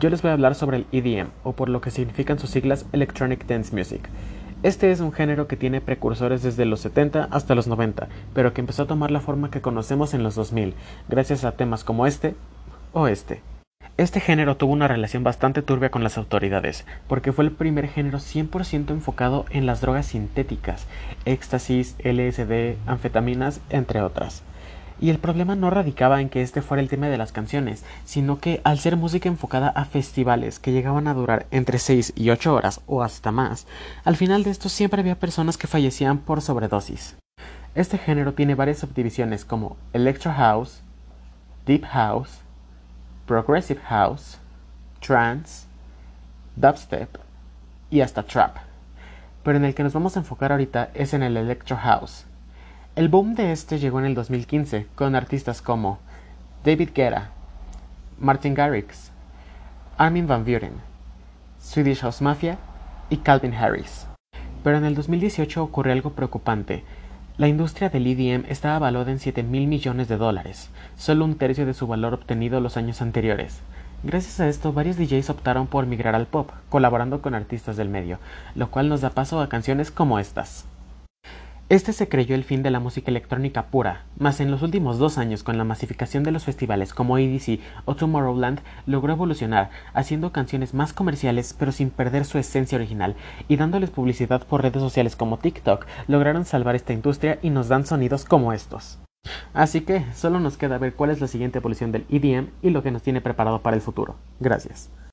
Yo les voy a hablar sobre el EDM, o por lo que significan sus siglas Electronic Dance Music. Este es un género que tiene precursores desde los 70 hasta los 90, pero que empezó a tomar la forma que conocemos en los 2000, gracias a temas como este o este. Este género tuvo una relación bastante turbia con las autoridades, porque fue el primer género 100% enfocado en las drogas sintéticas, éxtasis, LSD, anfetaminas, entre otras. Y el problema no radicaba en que este fuera el tema de las canciones, sino que al ser música enfocada a festivales que llegaban a durar entre 6 y 8 horas o hasta más, al final de esto siempre había personas que fallecían por sobredosis. Este género tiene varias subdivisiones como Electro House, Deep House, Progressive House, Trance, Dubstep y hasta Trap. Pero en el que nos vamos a enfocar ahorita es en el Electro House el boom de este llegó en el 2015 con artistas como David Guetta, Martin Garrix, Armin van Buren, Swedish House Mafia y Calvin Harris. Pero en el 2018 ocurrió algo preocupante. La industria del EDM estaba valuada en 7 mil millones de dólares, solo un tercio de su valor obtenido los años anteriores. Gracias a esto, varios DJs optaron por migrar al pop, colaborando con artistas del medio, lo cual nos da paso a canciones como estas. Este se creyó el fin de la música electrónica pura, mas en los últimos dos años con la masificación de los festivales como EDC o Tomorrowland logró evolucionar, haciendo canciones más comerciales pero sin perder su esencia original y dándoles publicidad por redes sociales como TikTok, lograron salvar esta industria y nos dan sonidos como estos. Así que solo nos queda ver cuál es la siguiente evolución del EDM y lo que nos tiene preparado para el futuro. Gracias.